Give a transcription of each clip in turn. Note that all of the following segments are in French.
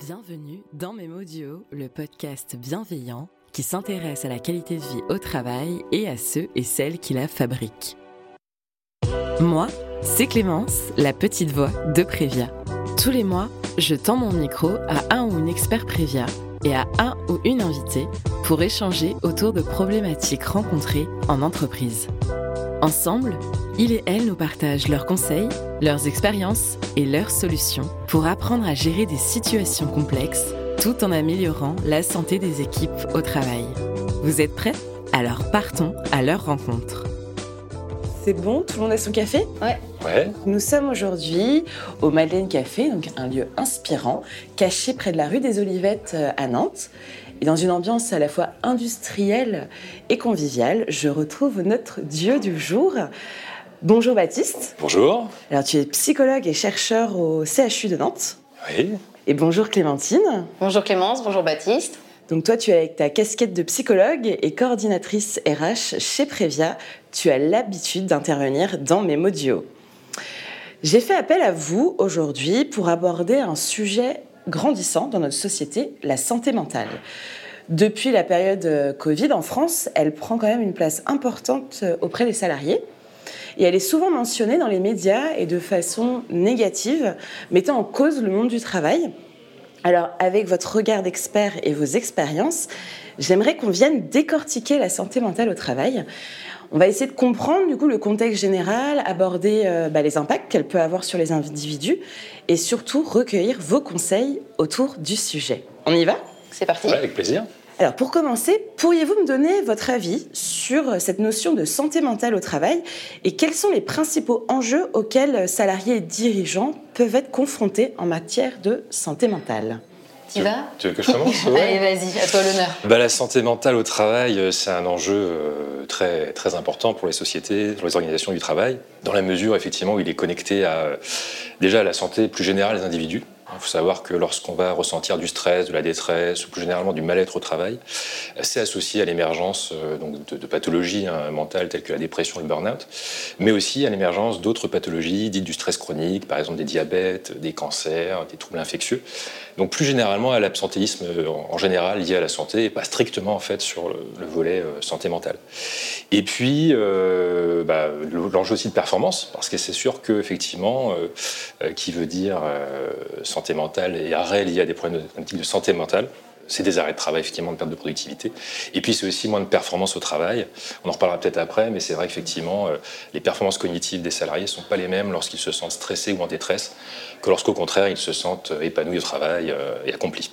Bienvenue dans Duo, le podcast bienveillant qui s'intéresse à la qualité de vie au travail et à ceux et celles qui la fabriquent. Moi, c'est Clémence, la petite voix de Prévia. Tous les mois, je tends mon micro à un ou une expert Prévia et à un ou une invitée pour échanger autour de problématiques rencontrées en entreprise. Ensemble, il et elle nous partagent leurs conseils, leurs expériences et leurs solutions pour apprendre à gérer des situations complexes tout en améliorant la santé des équipes au travail. Vous êtes prêts? Alors partons à leur rencontre. C'est bon? Tout le monde a son café? Ouais. Ouais. Nous sommes aujourd'hui au Madeleine Café, donc un lieu inspirant, caché près de la rue des Olivettes euh, à Nantes. Et dans une ambiance à la fois industrielle et conviviale, je retrouve notre dieu du jour. Bonjour Baptiste. Bonjour. Alors tu es psychologue et chercheur au CHU de Nantes. Oui. Et bonjour Clémentine. Bonjour Clémence, bonjour Baptiste. Donc toi tu es avec ta casquette de psychologue et coordinatrice RH chez Prévia. Tu as l'habitude d'intervenir dans mes duo. J'ai fait appel à vous aujourd'hui pour aborder un sujet grandissant dans notre société, la santé mentale. Depuis la période euh, Covid en France, elle prend quand même une place importante euh, auprès des salariés. Et elle est souvent mentionnée dans les médias et de façon négative, mettant en cause le monde du travail. Alors, avec votre regard d'expert et vos expériences, j'aimerais qu'on vienne décortiquer la santé mentale au travail. On va essayer de comprendre du coup le contexte général, aborder euh, bah, les impacts qu'elle peut avoir sur les individus et surtout recueillir vos conseils autour du sujet. On y va? C'est parti. avec plaisir. Alors pour commencer, pourriez-vous me donner votre avis sur cette notion de santé mentale au travail et quels sont les principaux enjeux auxquels salariés et dirigeants peuvent être confrontés en matière de santé mentale? Tu vas? Tu veux que je commence? Allez, vas-y, à toi l'honneur. Bah, la santé mentale au travail, euh, c'est un enjeu euh, très, très important pour les sociétés, pour les organisations du travail, dans la mesure effectivement où il est connecté à, déjà à la santé plus générale des individus. Il faut savoir que lorsqu'on va ressentir du stress, de la détresse, ou plus généralement du mal-être au travail, c'est associé à l'émergence euh, de, pathologies hein, mentales telles que la dépression le burn-out, mais aussi à l'émergence d'autres pathologies dites du stress chronique, par exemple des diabètes, des cancers, des troubles infectieux. Donc plus généralement à l'absentéisme euh, en général lié à la santé et pas strictement en fait sur le, volet euh, santé mentale. Et puis euh, bah, l'enjeu aussi de performance parce que c'est sûr que effectivement qui veut dire santé mentale et arrêt lié à des problèmes de santé mentale c'est des arrêts de travail, effectivement, de perte de productivité. Et puis, c'est aussi moins de performance au travail. On en reparlera peut-être après, mais c'est vrai qu'effectivement, les performances cognitives des salariés ne sont pas les mêmes lorsqu'ils se sentent stressés ou en détresse que lorsqu'au contraire ils se sentent épanouis au travail euh, et accomplis.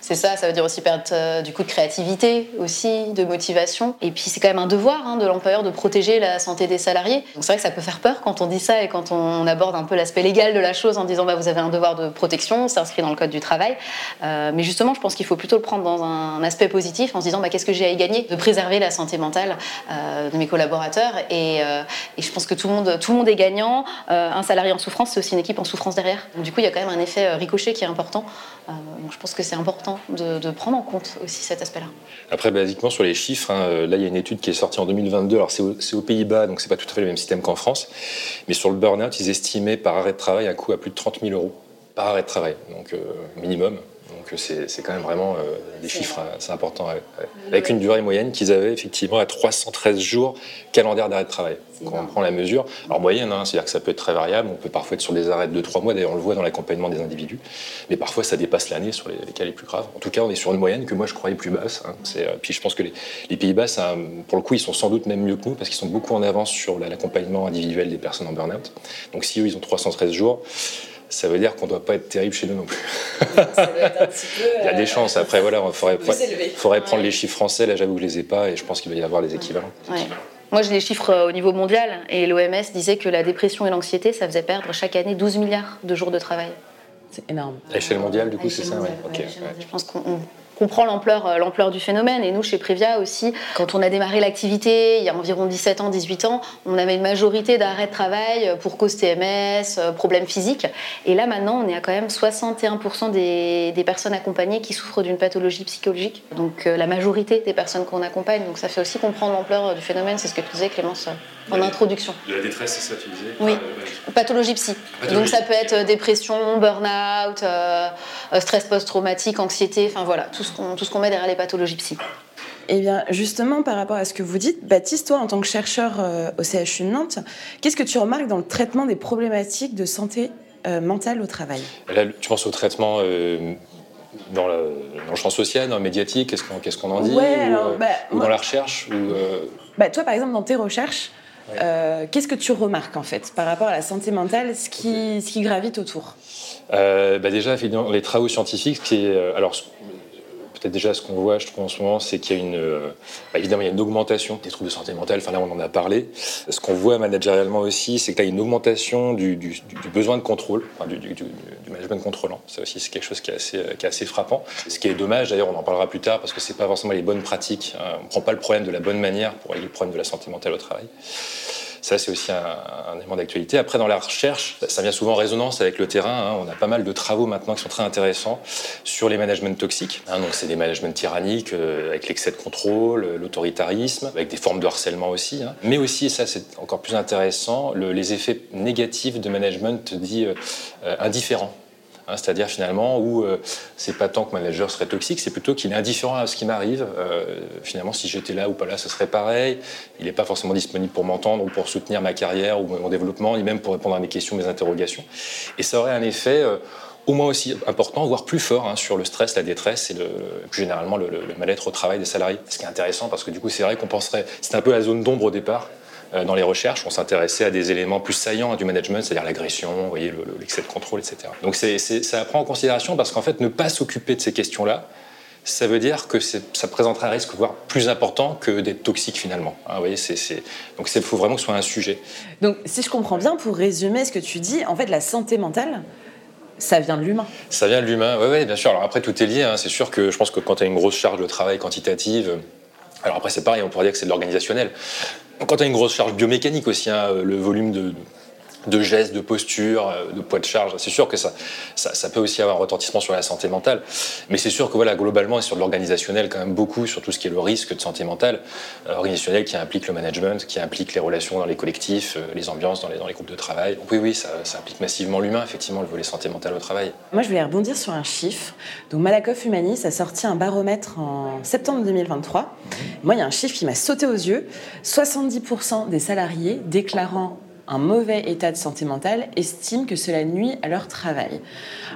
C'est ça, ça veut dire aussi perdre euh, du coup de créativité, aussi de motivation. Et puis c'est quand même un devoir hein, de l'employeur de protéger la santé des salariés. Donc c'est vrai que ça peut faire peur quand on dit ça et quand on, aborde un peu l'aspect légal de la chose en disant bah, vous avez un devoir de protection, c'est inscrit dans le code du travail. Euh, mais justement, je pense qu'il faut plutôt le prendre dans un aspect positif en se disant bah, qu'est-ce que j'ai à y gagner de préserver la santé mentale euh, de mes collaborateurs. Et, et, je pense que tout le monde, tout le monde est gagnant. un salarié en souffrance, c'est aussi une équipe en souffrance derrière. Donc du coup, il y a quand même un effet ricochet qui est important. donc je pense que c'est important de, prendre en compte aussi cet aspect-là. Après, basiquement, sur les chiffres, hein, là, il y a une étude qui est sortie en 2022. Alors, c'est aux Pays-Bas, donc c'est pas tout à fait le même système qu'en France. Mais sur le burn-out, ils estimaient par arrêt de travail un coût à plus de 30 000 euros par arrêt de travail, donc euh, minimum. Donc c'est quand même vraiment euh, des chiffres assez importants, avec une durée moyenne qu'ils avaient effectivement à 313 jours calendaire d'arrêt de travail. Quand on prend la mesure, alors moyenne, hein, c'est-à-dire que ça peut être très variable, on peut parfois être sur des arrêts de 2-3 mois, d'ailleurs on le voit dans l'accompagnement des individus, mais parfois ça dépasse l'année sur les, cas les plus graves. En tout cas, on est sur une moyenne que moi je croyais plus basse. Hein. Euh, puis je pense que les, Pays-Bas, pour le coup, ils sont sans doute même mieux que nous, parce qu'ils sont beaucoup en avance sur l'accompagnement individuel des personnes en burn-out. Donc si eux, ils ont 313 jours, ça veut dire qu'on ne doit pas être terrible chez nous non plus. il y a des chances. Après, voilà, il faudrait, faudrait prendre les chiffres français. Là, j'avoue que je ne les ai pas et je pense qu'il va y avoir des équivalents. Moi, j'ai les chiffres euh, au niveau mondial et l'OMS disait que la dépression et l'anxiété, ça faisait perdre chaque année 12 milliards de jours de travail. C'est énorme. À l'échelle mondiale, du coup, c'est ça Je pense qu'on comprend l'ampleur, euh, l'ampleur du phénomène. Et nous, chez Prévia aussi, quand on a démarré l'activité, il y a environ 17 ans, 18 ans, on avait une majorité d'arrêts de travail pour cause TMS, euh, problèmes physiques. Et là, maintenant, on est à quand même 61% des, des, personnes accompagnées qui souffrent d'une pathologie psychologique. Donc, euh, la majorité des personnes qu'on accompagne. Donc, ça fait aussi comprendre l'ampleur du phénomène. C'est ce que tu disais, Clémence. En introduction. De la détresse, c'est ça, tu disais Oui. Pathologie psy. Donc ça peut être dépression, burn-out, stress post-traumatique, anxiété, enfin voilà, tout ce qu'on qu'on met derrière les pathologies psy. Eh bien, justement, par rapport à ce que vous dites, Baptiste, toi, en tant que chercheur au CHU de Nantes, qu'est-ce que tu remarques dans le traitement des problématiques de santé mentale au travail? Là, tu penses au traitement dans le, champ social, dans le médiatique Qu'est-ce qu'on en dit euh, bah, ou, dans la recherche ou, euh, bah, Toi, par exemple, dans tes recherches, euh, qu'est-ce que tu remarques en fait par rapport à la santé mentale, ce qui, ce qui gravite autour? Bah, Déjà, les travaux scientifiques, qui alors peut-être déjà ce qu'on voit, je trouve en ce moment, c'est qu'il y a une, euh, bah, évidemment, il y a une augmentation des troubles de santé mentale. Enfin là, on en a parlé. Ce qu'on voit managérialement aussi, c'est qu'il y a une augmentation du, besoin de contrôle, du, management contrôlant. Ça aussi, c'est quelque chose qui est assez, qui est assez frappant. Ce qui est dommage, d'ailleurs, on en parlera plus tard, parce que c'est pas forcément les bonnes pratiques. Hein. On ne prend pas le problème de la bonne manière pour régler le problème de la santé mentale au travail. Ça, c'est aussi un, élément d'actualité. Après, dans la recherche, ça vient souvent en résonance avec le terrain. Hein. On a pas mal de travaux maintenant qui sont très intéressants sur les managements toxiques. Hein. donc, c'est des managements tyranniques euh, avec l'excès de contrôle, l'autoritarisme, avec des formes de harcèlement aussi. Hein. Mais aussi, et ça, c'est encore plus intéressant, les effets négatifs de management dit euh, euh, indifférent. Hein, c'est-à-dire finalement où euh, c'est pas tant que manager serait toxique, c'est plutôt qu'il est indifférent à ce qui m'arrive. Euh, finalement, si j'étais là ou pas là, ce serait pareil. Il n'est pas forcément disponible pour m'entendre ou pour soutenir ma carrière ou mon développement, ni même pour répondre à mes questions, mes interrogations. Et ça aurait un effet euh, au moins aussi important, voire plus fort, hein, sur le stress, la détresse et plus généralement le, le mal-être au travail des salariés. Ce qui est intéressant parce que du coup, c'est vrai qu'on penserait, c'est un peu la zone d'ombre au départ, dans les recherches, on s'intéressait à des éléments plus saillants du management, c'est-à-dire l'agression, voyez, l'excès de contrôle, etc. Donc ça prend en considération parce qu'en fait, ne pas s'occuper de ces questions-là, ça veut dire que ça présentera un risque voire plus important que d'être toxique finalement. Hein, voyez, c'est, Donc il faut vraiment que ce soit un sujet. Donc si je comprends bien, pour résumer ce que tu dis, en fait la santé mentale, ça vient de l'humain. Ça vient de l'humain, oui, ouais, bien sûr. Alors après, tout est lié. Hein. C'est sûr que je pense que quand tu as une grosse charge de travail quantitative, alors après c'est pareil, on pourrait dire que c'est de l'organisationnel. Quand tu une grosse charge biomécanique aussi, hein, le volume de, de gestes, de posture, euh, de poids de charge. C'est sûr que ça, ça, peut aussi avoir un retentissement sur la santé mentale. Mais c'est sûr que voilà, globalement, et sur l'organisationnel, quand même beaucoup sur tout ce qui est le risque de santé mentale. Euh, organisationnel qui implique le management, qui implique les relations dans les collectifs, euh, les ambiances dans les, dans les groupes de travail. Donc oui, oui, ça, implique massivement l'humain, effectivement, le volet santé mentale au travail. Moi, je voulais rebondir sur un chiffre. Donc Malakoff Humanis a sorti un baromètre en septembre 2023. Moi, il y a un chiffre qui m'a sauté aux yeux. 70% des salariés déclarant un mauvais état de santé mentale estiment que cela nuit à leur travail.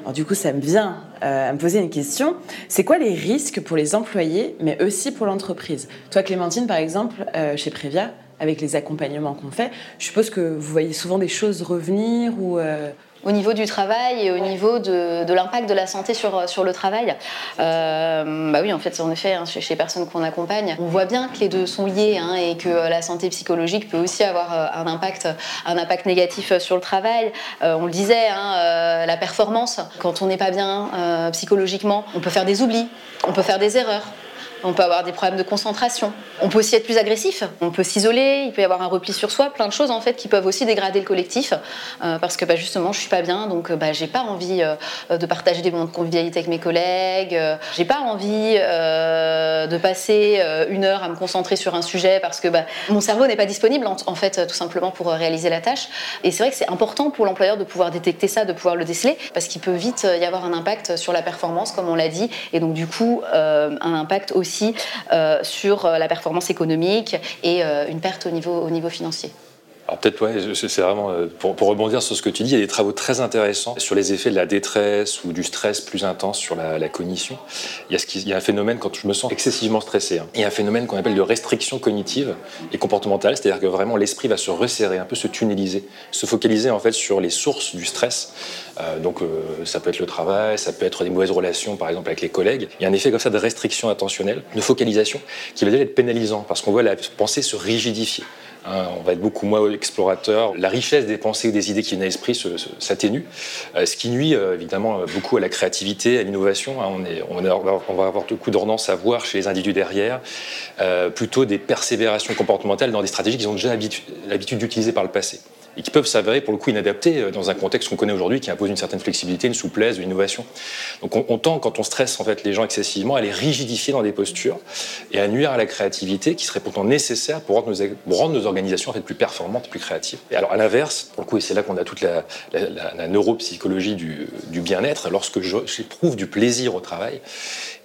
Alors du coup, ça me vient euh, à me poser une question. C'est quoi les risques pour les employés, mais aussi pour l'entreprise? Toi, Clémentine, par exemple, euh, chez Prévia, avec les accompagnements qu'on fait, je suppose que vous voyez souvent des choses revenir ou... Euh, au niveau du travail et au niveau de, l'impact de la santé sur, sur le travail. Euh, bah oui, en fait, en effet, hein, chez, les personnes qu'on accompagne, on voit bien que les deux sont liés hein, et que la santé psychologique peut aussi avoir euh, un impact, un impact négatif sur le travail. Euh, on le disait, hein, la performance, quand on n'est pas bien psychologiquement, on peut faire des oublis, on peut faire des erreurs on peut avoir des problèmes de concentration. On peut aussi être plus agressif, on peut s'isoler, il peut y avoir un repli sur soi, plein de choses en fait qui peuvent aussi dégrader le collectif. Euh, parce que bah, justement je suis pas bien donc bah, j'ai pas envie euh, de partager des moments de convivialité avec mes collègues, euh, j'ai pas envie de passer une heure à me concentrer sur un sujet parce que bah, mon cerveau n'est pas disponible en, fait tout simplement pour réaliser la tâche. Et c'est vrai que c'est important pour l'employeur de pouvoir détecter ça, de pouvoir le déceler parce qu'il peut vite y avoir un impact sur la performance comme on l'a dit. Et donc du coup un impact aussi euh, sur euh, la performance économique et euh, une perte au niveau, au niveau financier. Peut-être, ouais, c'est vraiment, pour, rebondir sur ce que tu dis, il y a des travaux très intéressants sur les effets de la détresse ou du stress plus intense sur la, cognition. Il y, a ce il y, a un phénomène quand je me sens excessivement stressé. Hein. Il y a un phénomène qu'on appelle de restriction cognitive et comportementale, c'est-à-dire que vraiment l'esprit va se resserrer, un peu se tunneliser, se focaliser en fait sur les sources du stress. Euh, donc euh, ça peut être le travail, ça peut être des mauvaises relations par exemple avec les collègues. Il y a un effet comme ça de restriction attentionnelle, de focalisation, qui va déjà être pénalisant parce qu'on voit la pensée se rigidifier. Hein, on va être beaucoup moins explorateur. La richesse des pensées ou des idées qui viennent à l'esprit s'atténue, euh, ce qui nuit évidemment beaucoup à la créativité, à l'innovation. Hein. on, va avoir beaucoup d'ordonnance à voir chez les individus derrière, plutôt des persévérations comportementales dans des stratégies qu'ils ont déjà l'habitude d'utiliser par le passé. Et qui peuvent s'avérer pour le coup inadaptés euh, dans un contexte qu'on connaît aujourd'hui qui impose une certaine flexibilité, une souplesse, une innovation. Donc on, tend, quand on stresse en fait les gens excessivement, à les rigidifier dans des postures et à nuire à la créativité qui serait pourtant nécessaire pour rendre nos, organisations en fait plus performantes, plus créatives. Et alors à l'inverse, pour le coup, et c'est là qu'on a toute la, neuropsychologie du, bien-être, lorsque j'éprouve du plaisir au travail,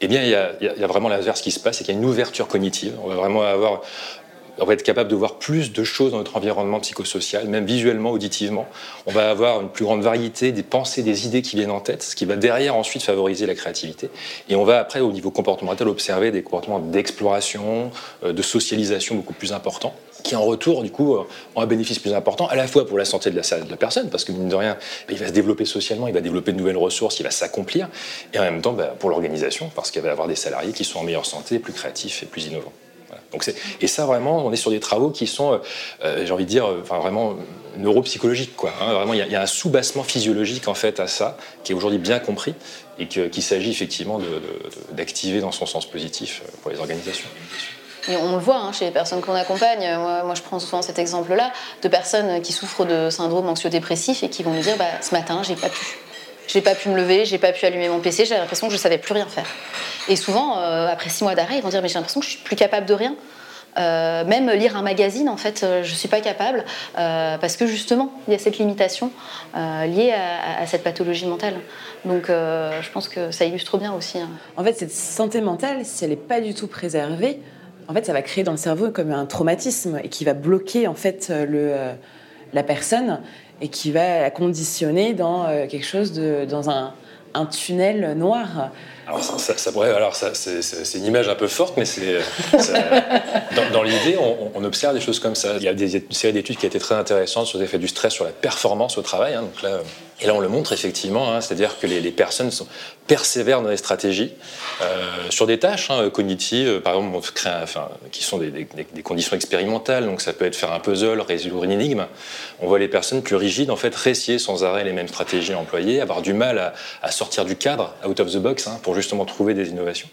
eh bien il y a, y a vraiment l'inverse qui se passe, c'est qu'il y a une ouverture cognitive. On va vraiment avoir on va être capable de voir plus de choses dans notre environnement psychosocial, même visuellement, auditivement. On va avoir une plus grande variété des pensées, des idées qui viennent en tête, ce qui va derrière ensuite favoriser la créativité. Et on va après, au niveau comportemental, observer des comportements d'exploration, euh, de socialisation beaucoup plus importants qui en retour, du coup, ont un bénéfice plus important, à la fois pour la santé de la, personne, parce que mine de rien, il va se développer socialement, il va développer de nouvelles ressources, il va s'accomplir, et en même temps bah, pour l'organisation, parce qu'il va avoir des salariés qui sont en meilleure santé, plus créatifs et plus innovants. Et ça, vraiment, on est sur des travaux qui sont, euh, euh, j'ai envie de dire, euh, enfin, vraiment neuropsychologiques. Quoi, hein. Vraiment, il y, a un sous-bassement physiologique en fait à ça, qui est aujourd'hui bien compris et qu'il s'agit effectivement d'activer dans son sens positif pour les organisations. Et on le voit hein, chez les personnes qu'on accompagne. Moi, je prends souvent cet exemple-là de personnes qui souffrent de syndrome anxio-dépressif et qui vont nous dire bah, ce matin, j'ai pas pu. J'ai pas pu me lever, j'ai pas pu allumer mon PC, j'ai l'impression que je savais plus rien faire. Et souvent, euh, après six mois d'arrêt, ils vont dire mais j'ai l'impression que je suis plus capable de rien. Euh, même lire un magazine, en fait, euh, je suis pas capable parce que justement, il y a cette limitation liée à, cette pathologie mentale. Donc, je pense que ça illustre bien aussi. Hein. En fait, cette santé mentale, si elle n'est pas du tout préservée, en fait, ça va créer dans le cerveau comme un traumatisme et qui va bloquer en fait le, la personne et qui va la conditionner dans quelque chose de, dans un, un tunnel noir. Alors, c'est, une image un peu forte, mais dans, l'idée, on, observe des choses comme ça. Il y a une série d'études qui a été très intéressantes sur l'effet du stress sur la performance au travail. Hein. donc là, et là, on le montre effectivement, hein, c'est-à-dire que les, personnes persévèrent dans les stratégies euh, sur des tâches hein, cognitives, par exemple, qui sont des, conditions expérimentales. Donc, ça peut être faire un puzzle, résoudre une énigme. On voit les personnes plus rigides, en fait, récier sans arrêt les mêmes stratégies employées, avoir du mal à, sortir du cadre, out of the box, hein, pour justement trouver des innovations.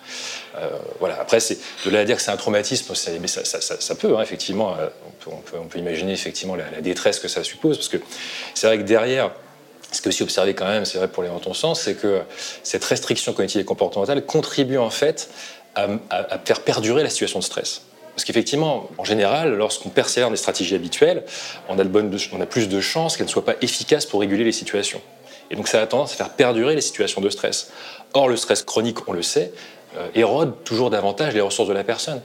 Euh, voilà. Après, c'est de là à dire que c'est un traumatisme, ça, peut, effectivement. Euh, on peut, imaginer effectivement la, détresse que ça suppose, parce que c'est vrai que derrière ce qui est aussi observé quand même, c'est vrai pour les dans ton sens, c'est que cette restriction cognitive et comportementale contribue en fait à, faire perdurer la situation de stress. Parce qu'effectivement, en général, lorsqu'on persévère des stratégies habituelles, on a plus de chances qu'elles ne soient pas efficaces pour réguler les situations. Et donc ça a tendance à faire perdurer les situations de stress. Or, le stress chronique, on le sait, érode toujours davantage les ressources de la personne.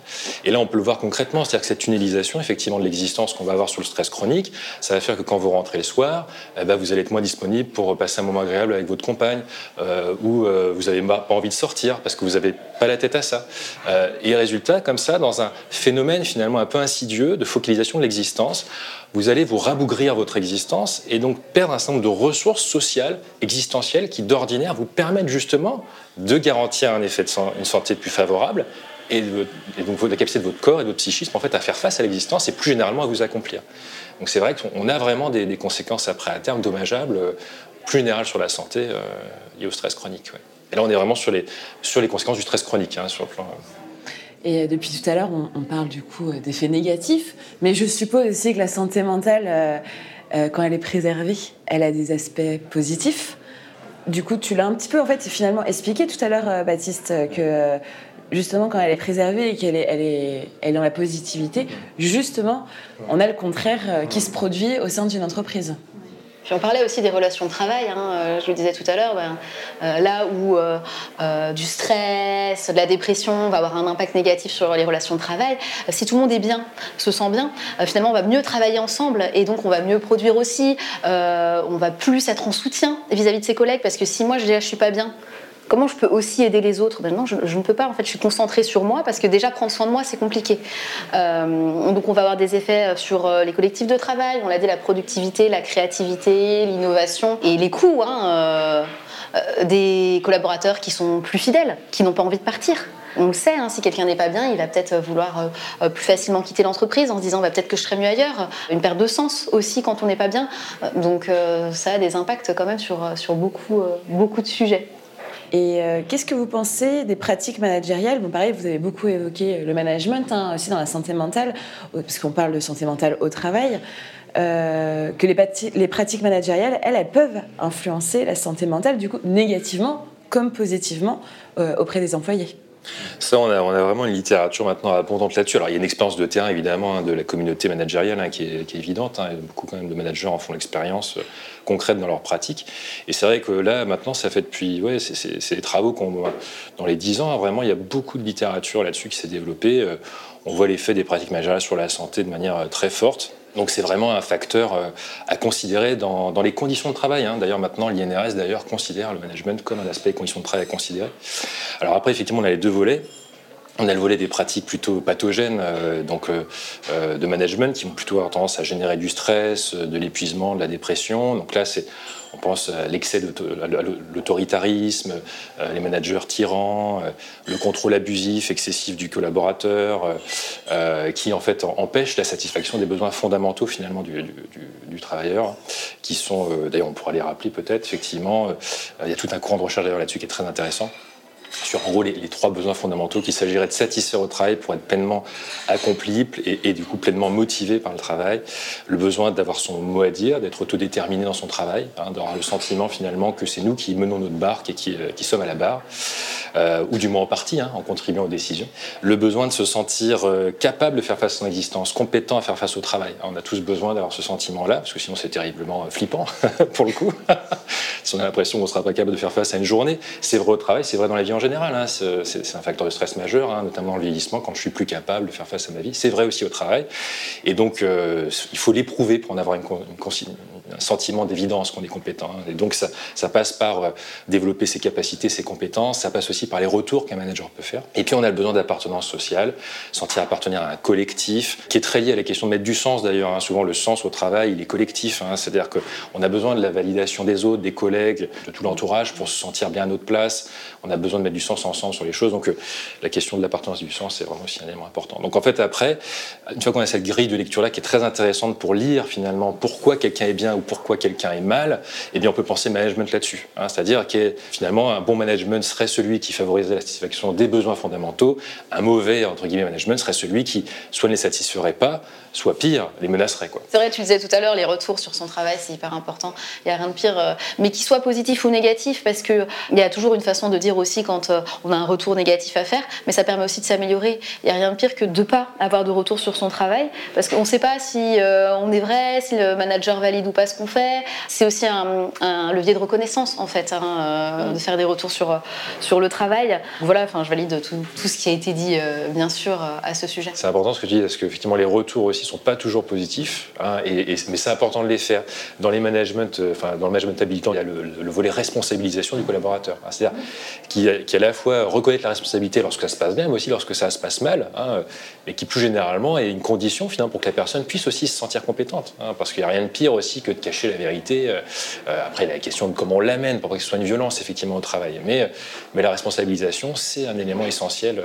Et là, on peut le voir concrètement, c'est-à-dire que cette tunnelisation, effectivement, de l'existence qu'on va avoir sur le stress chronique, ça va faire que quand vous rentrez le soir, eh ben, vous allez être moins disponible pour passer un moment agréable avec votre compagne, euh, ou euh, vous n'avez pas envie de sortir parce que vous n'avez pas la tête à ça. et résultat, comme ça, dans un phénomène finalement un peu insidieux de focalisation de l'existence, vous allez vous rabougrir votre existence et donc perdre un certain nombre de ressources sociales, existentielles, qui d'ordinaire vous permettent justement de garantir un effet de une santé plus favorable et, donc la capacité de votre corps et de votre psychisme en fait à faire face à l'existence et plus généralement à vous accomplir. Donc c'est vrai qu'on a vraiment des, conséquences après à terme dommageables, euh, plus générales sur la santé euh, liées au stress chronique. Et là on est vraiment sur les, sur les conséquences du stress chronique hein, sur le plan. Euh, et depuis tout à l'heure, on, parle du coup d'effets négatifs, mais je suppose aussi que la santé mentale, quand elle est préservée, elle a des aspects positifs. Du coup, tu l'as un petit peu finalement expliqué tout à l'heure, euh, Baptiste, que euh, justement quand elle est préservée et qu'elle est, elle est, elle est dans la positivité, justement, on a le contraire euh, qui se produit au sein d'une entreprise. Puis on parlait aussi des relations de travail, hein, euh, je le disais tout à l'heure, ben, euh, là où euh, du stress, de la dépression va avoir un impact négatif sur les relations de travail, si tout le monde est bien, se sent bien, finalement on va mieux travailler ensemble et donc on va mieux produire aussi, on va plus être en soutien vis-à-vis de ses collègues parce que si moi je dis je suis pas bien, Comment je peux aussi aider les autres? Ben Non, je, ne peux pas. En fait, je suis concentrée sur moi parce que déjà prendre soin de moi, c'est compliqué. Euh, donc, on va avoir des effets sur euh, les collectifs de travail. On l'a dit, la productivité, la créativité, l'innovation et les coûts. Hein, euh, des collaborateurs qui sont plus fidèles, qui n'ont pas envie de partir. On le sait, hein, si quelqu'un n'est pas bien, il va peut-être vouloir plus facilement quitter l'entreprise en se disant bah, peut-être que je serai mieux ailleurs. Une perte de sens aussi quand on n'est pas bien. Donc ça a des impacts quand même sur, beaucoup de sujets. Et euh, qu'est-ce que vous pensez des pratiques managériales? Bon, pareil, vous avez beaucoup évoqué le management, hein, aussi dans la santé mentale, parce qu'on parle de santé mentale au travail. que les, les, pratiques managériales, elles, elles peuvent influencer la santé mentale, du coup, négativement comme positivement auprès des employés. Ça, on a, vraiment une littérature maintenant abondante là-dessus. Alors, il y a une expérience de terrain, évidemment, hein, de la communauté managériale hein, qui, est, évidente. Hein, beaucoup quand même de managers en font l'expérience euh, concrète dans leur pratique. Et c'est vrai que là, maintenant, ça fait depuis... Ouais, c'est des travaux qu'on... Dans les dix ans, vraiment, il y a beaucoup de littérature là-dessus qui s'est développée. Euh, on voit l'effet des pratiques managériales sur la santé de manière euh, très forte. Donc c'est vraiment un facteur euh, à considérer dans, les conditions de travail. Hein. D'ailleurs maintenant l'INRS d'ailleurs considère le management comme un aspect des conditions de travail à considérer. Alors après effectivement on a les deux volets. On a le volet des pratiques plutôt pathogènes, euh, donc de management, qui vont plutôt avoir tendance à générer du stress, de l'épuisement, de la dépression. Donc là, on pense à l'excès de l'autoritarisme, euh, les managers tyrans, euh, le contrôle abusif, excessif du collaborateur, euh, qui en fait empêche la satisfaction des besoins fondamentaux finalement du, travailleur, qui sont, d'ailleurs on pourra les rappeler peut-être, effectivement, il y a tout un courant de recherche là-dessus qui est très intéressant sur en gros les, trois besoins fondamentaux qu'il s'agirait de satisfaire au travail pour être pleinement accompli et, du coup pleinement motivé par le travail. Le besoin d'avoir son mot à dire, d'être autodéterminé dans son travail, hein, d'avoir le sentiment finalement que c'est nous qui menons notre barque et qui, euh, sommes à la barre, euh, ou du moins en partie, hein, en contribuant aux décisions. Le besoin de se sentir euh, capable de faire face à son existence, compétent à faire face au travail. On a tous besoin d'avoir ce sentiment-là, parce que sinon c'est terriblement flippant pour le coup. si on a l'impression qu'on ne sera pas capable de faire face à une journée, c'est vrai au travail, c'est vrai dans la vie en général. Hein. c'est un facteur de stress majeur, hein, notamment le vieillissement, quand je suis plus capable de faire face à ma vie. C'est vrai aussi au travail. Et donc, euh, il faut l'éprouver pour en avoir un sentiment d'évidence qu'on est compétent. Hein. Et donc, ça, ça passe par euh, développer ses capacités, ses compétences. Ça passe aussi par les retours qu'un manager peut faire. Et puis, on a le besoin d'appartenance sociale, sentir appartenir à un collectif, qui est très lié à la question de mettre du sens d'ailleurs. Souvent, le sens au travail, il est collectif. C'est-à-dire qu'on a besoin de la validation des autres, des collègues, de tout l'entourage pour se sentir bien à notre place. On a besoin de mettre du sens ensemble sur les choses. Donc euh, la question de l'appartenance du sens, c'est vraiment aussi un élément important. Donc en fait, après, une fois qu'on a cette grille de lecture-là qui est très intéressante pour lire finalement pourquoi quelqu'un est bien ou pourquoi quelqu'un est mal, eh bien on peut penser management là-dessus. Hein. C'est-à-dire que finalement, un bon management serait celui qui favoriserait la satisfaction des besoins fondamentaux. Un mauvais, entre guillemets, management serait celui qui soit ne les satisferait pas, soit pire, les menacerait. C'est vrai, tu disais tout à l'heure, les retours sur son travail, c'est hyper important. Il n'y a rien de pire, euh, mais qu'il soit positif ou négatif, parce qu'il y a toujours une façon de dire aussi quand euh, on a un retour négatif à faire, mais ça permet aussi de s'améliorer. Il n'y a rien de pire que de ne pas avoir de retour sur son travail, parce qu'on ne sait pas si euh, on est vrai, si le manager valide ou pas ce qu'on fait. C'est aussi un, levier de reconnaissance, en fait, hein, de faire des retours sur, sur le travail. Voilà, enfin, je valide tout, tout, ce qui a été dit, bien sûr, à ce sujet. C'est important ce que tu dis, parce que effectivement, les retours aussi ne sont pas toujours positifs, hein, et, mais c'est important de les faire. Dans les managements, euh, enfin, dans le management habilitant, il y a le, volet responsabilisation du collaborateur. Hein, c'est-à-dire qui, qui, à la fois reconnaître la responsabilité lorsque ça se passe bien, mais aussi lorsque ça se passe mal, hein, mais qui plus généralement est une condition finalement pour que la personne puisse aussi se sentir compétente. parce qu'il n'y a rien de pire aussi que de cacher la vérité. Euh, euh, après, la question de comment on l'amène pour que ce soit une violence effectivement au travail. Mais, mais la responsabilisation, c'est un élément essentiel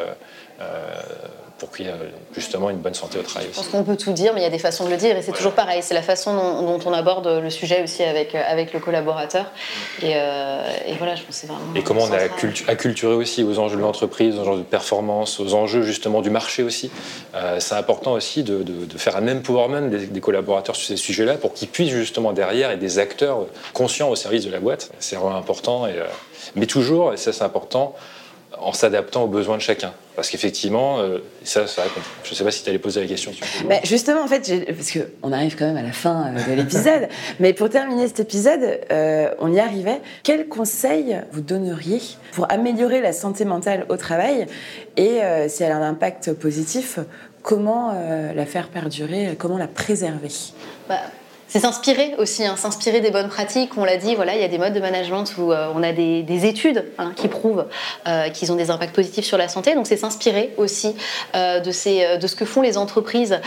pour qu'il y ait justement une bonne santé au travail. Je pense qu'on peut tout dire, mais il y a des façons de le dire, et c'est toujours pareil. C'est la façon dont, on aborde le sujet aussi avec, avec le collaborateur. Et, euh, voilà, je pense c'est vraiment. Et comment on a acculturé aussi aux enjeux de l'entreprise, aux enjeux de performance, aux enjeux justement du marché aussi. Euh, c'est important aussi de, faire un empowerment des, des collaborateurs sur ces sujets-là pour qu'ils puissent justement derrière être des acteurs conscients au service de la boîte. C'est vraiment important. Et, euh, mais toujours, et ça c'est important, en s'adaptant aux besoins de chacun. Parce qu'effectivement, euh, ça, ça je ne sais pas si tu allais poser la question. Bah, justement, en fait, parce qu'on arrive quand même à la fin euh, de l'épisode, mais pour terminer cet épisode, euh, on y arrivait. Quels conseils vous donneriez pour améliorer la santé mentale au travail? Et si elle a un impact positif, comment la faire perdurer, comment la préserver? Bah, c'est s'inspirer aussi, hein, s'inspirer des bonnes pratiques. On l'a dit, voilà, il y a des modes de management où euh, on a des, études hein, qui prouvent euh, qu'ils ont des impacts positifs sur la santé. Donc c'est s'inspirer aussi euh, de, ces, de ce que font les entreprises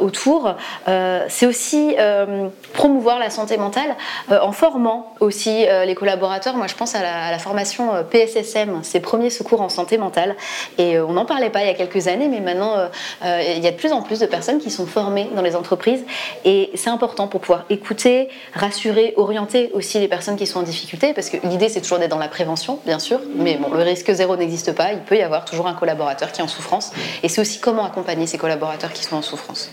autour. c'est aussi promouvoir la santé mentale en formant aussi les collaborateurs. Moi, je pense à la, formation PSSM, c'est Premiers Secours en Santé Mentale. Et on n'en parlait pas il y a quelques années, mais maintenant, il y a de plus en plus de personnes qui sont formées dans les entreprises. Et c'est important pour pouvoir écouter, rassurer, orienter aussi les personnes qui sont en difficulté, parce que l'idée c'est toujours d'être dans la prévention, bien sûr, mais bon, le risque zéro n'existe pas, il peut y avoir toujours un collaborateur qui est en souffrance, et c'est aussi comment accompagner ces collaborateurs qui sont en souffrance.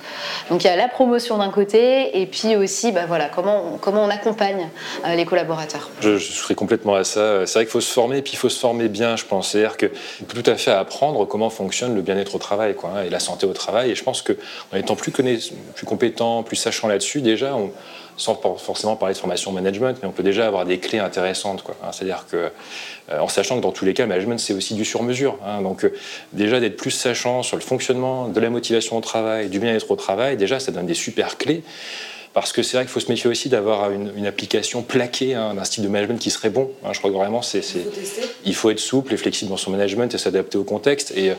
Donc il y a la promotion d'un côté, et puis aussi bah, voilà, comment, on, comment on accompagne euh, les collaborateurs. Je, je serais complètement à ça. C'est vrai qu'il faut se former, puis il faut se former bien, je pense. C'est-à-dire peut tout à fait apprendre comment fonctionne le bien-être au travail quoi, hein, et la santé au travail, et je pense qu'en étant plus, plus compétent, plus sachant là-dessus, déjà, on, sans forcément parler de formation management, mais on peut déjà avoir des clés intéressantes. Hein. C'est-à-dire que, euh, en sachant que dans tous les cas, le management, c'est aussi du sur-mesure. Hein. Donc, euh, déjà, d'être plus sachant sur le fonctionnement de la motivation au travail, du bien-être au travail, déjà, ça donne des super clés. Parce que c'est vrai qu'il faut se méfier aussi d'avoir une, application plaquée hein, d'un style de management qui serait bon. Hein. je crois que vraiment, c'est, il faut être souple et flexible dans son management et s'adapter au contexte. Et,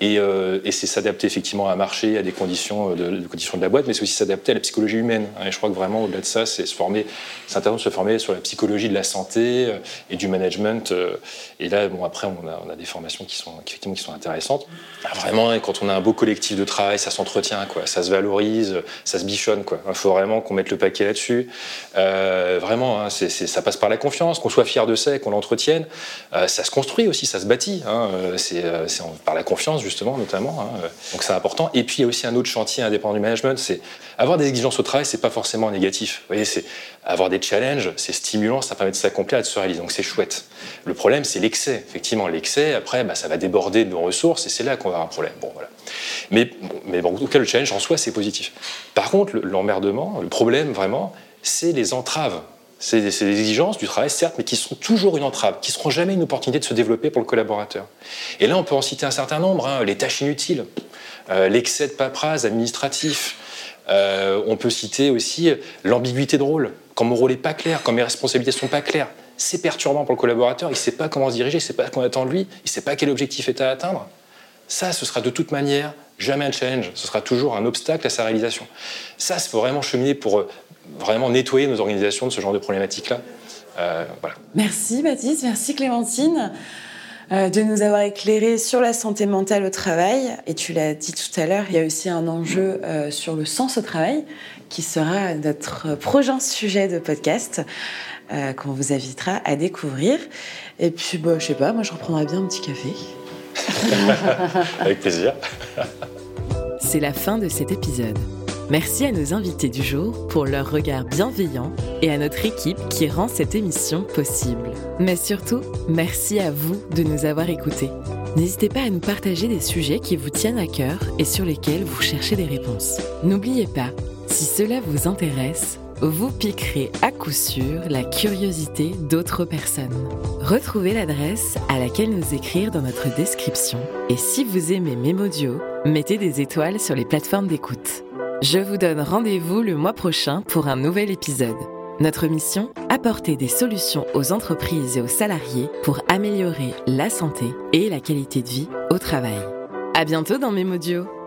et, euh, et c'est s'adapter effectivement à un marché, à des conditions de, conditions de la boîte, mais c'est aussi s'adapter à la psychologie humaine. Hein. et je crois que vraiment, au-delà de ça, c'est se former, c'est intéressant de se former sur la psychologie de la santé euh, et du management. Euh. et là, bon, après, on a, on a, des formations qui sont, effectivement, qui sont intéressantes. Ah, vraiment, quand on a un beau collectif de travail, ça s'entretient, quoi. Ça se valorise, ça se bichonne, quoi. Il faut vraiment qu'on mette le paquet là-dessus. Euh, vraiment, hein, ça passe par la confiance, qu'on soit fier de ça qu'on l'entretienne. Euh, ça se construit aussi, ça se bâtit. Hein, euh, c'est par la confiance, justement, notamment. Hein, donc c'est important. Et puis il y a aussi un autre chantier indépendant du management, c'est avoir des exigences au travail, c'est pas forcément négatif. Vous voyez, c'est avoir des challenges, c'est stimulant, ça permet de s'accomplir et de se réaliser. Donc c'est chouette. Le problème, c'est l'excès. Effectivement, l'excès, après, bah, ça va déborder de nos ressources et c'est là qu'on va avoir un problème. Bon, voilà. Mais, en tout cas, le challenge en soi, c'est positif. Par contre, l'emmerdement, le, problème vraiment, c'est les entraves. C'est des, exigences du travail, certes, mais qui sont toujours une entrave, qui ne seront jamais une opportunité de se développer pour le collaborateur. Et là, on peut en citer un certain nombre hein, les tâches inutiles, euh, l'excès de paperasse administratif. Euh, on peut citer aussi l'ambiguïté de rôle. Quand mon rôle n'est pas clair, quand mes responsabilités sont pas claires, c'est perturbant pour le collaborateur. Il ne sait pas comment se diriger, il ne sait pas qu'on attend de lui, il ne sait pas quel objectif est à atteindre. Ça, ce sera de toute manière jamais un challenge, ce sera toujours un obstacle à sa réalisation. Ça, il faut vraiment cheminer pour euh, vraiment nettoyer nos organisations de ce genre de problématiques-là. Euh, merci Baptiste, merci Clémentine euh, de nous avoir éclairé sur la santé mentale au travail. Et tu l'as dit tout à l'heure, il y a aussi un enjeu sur le sens au travail qui sera notre prochain sujet de podcast qu'on vous invitera à découvrir. Et puis, bah, je sais pas, moi je reprendrai bien un petit café. Avec plaisir. C'est la fin de cet épisode. Merci à nos invités du jour pour leur regard bienveillant et à notre équipe qui rend cette émission possible. Mais surtout, merci à vous de nous avoir écoutés. N'hésitez pas à nous partager des sujets qui vous tiennent à cœur et sur lesquels vous cherchez des réponses. N'oubliez pas, si cela vous intéresse, vous piquerez à coup sûr la curiosité d'autres personnes. Retrouvez l'adresse à laquelle nous écrire dans notre description et si vous aimez Memodio, mettez des étoiles sur les plateformes d'écoute. Je vous donne rendez-vous le mois prochain pour un nouvel épisode. Notre mission Apporter des solutions aux entreprises et aux salariés pour améliorer la santé et la qualité de vie au travail. À bientôt dans Memodio.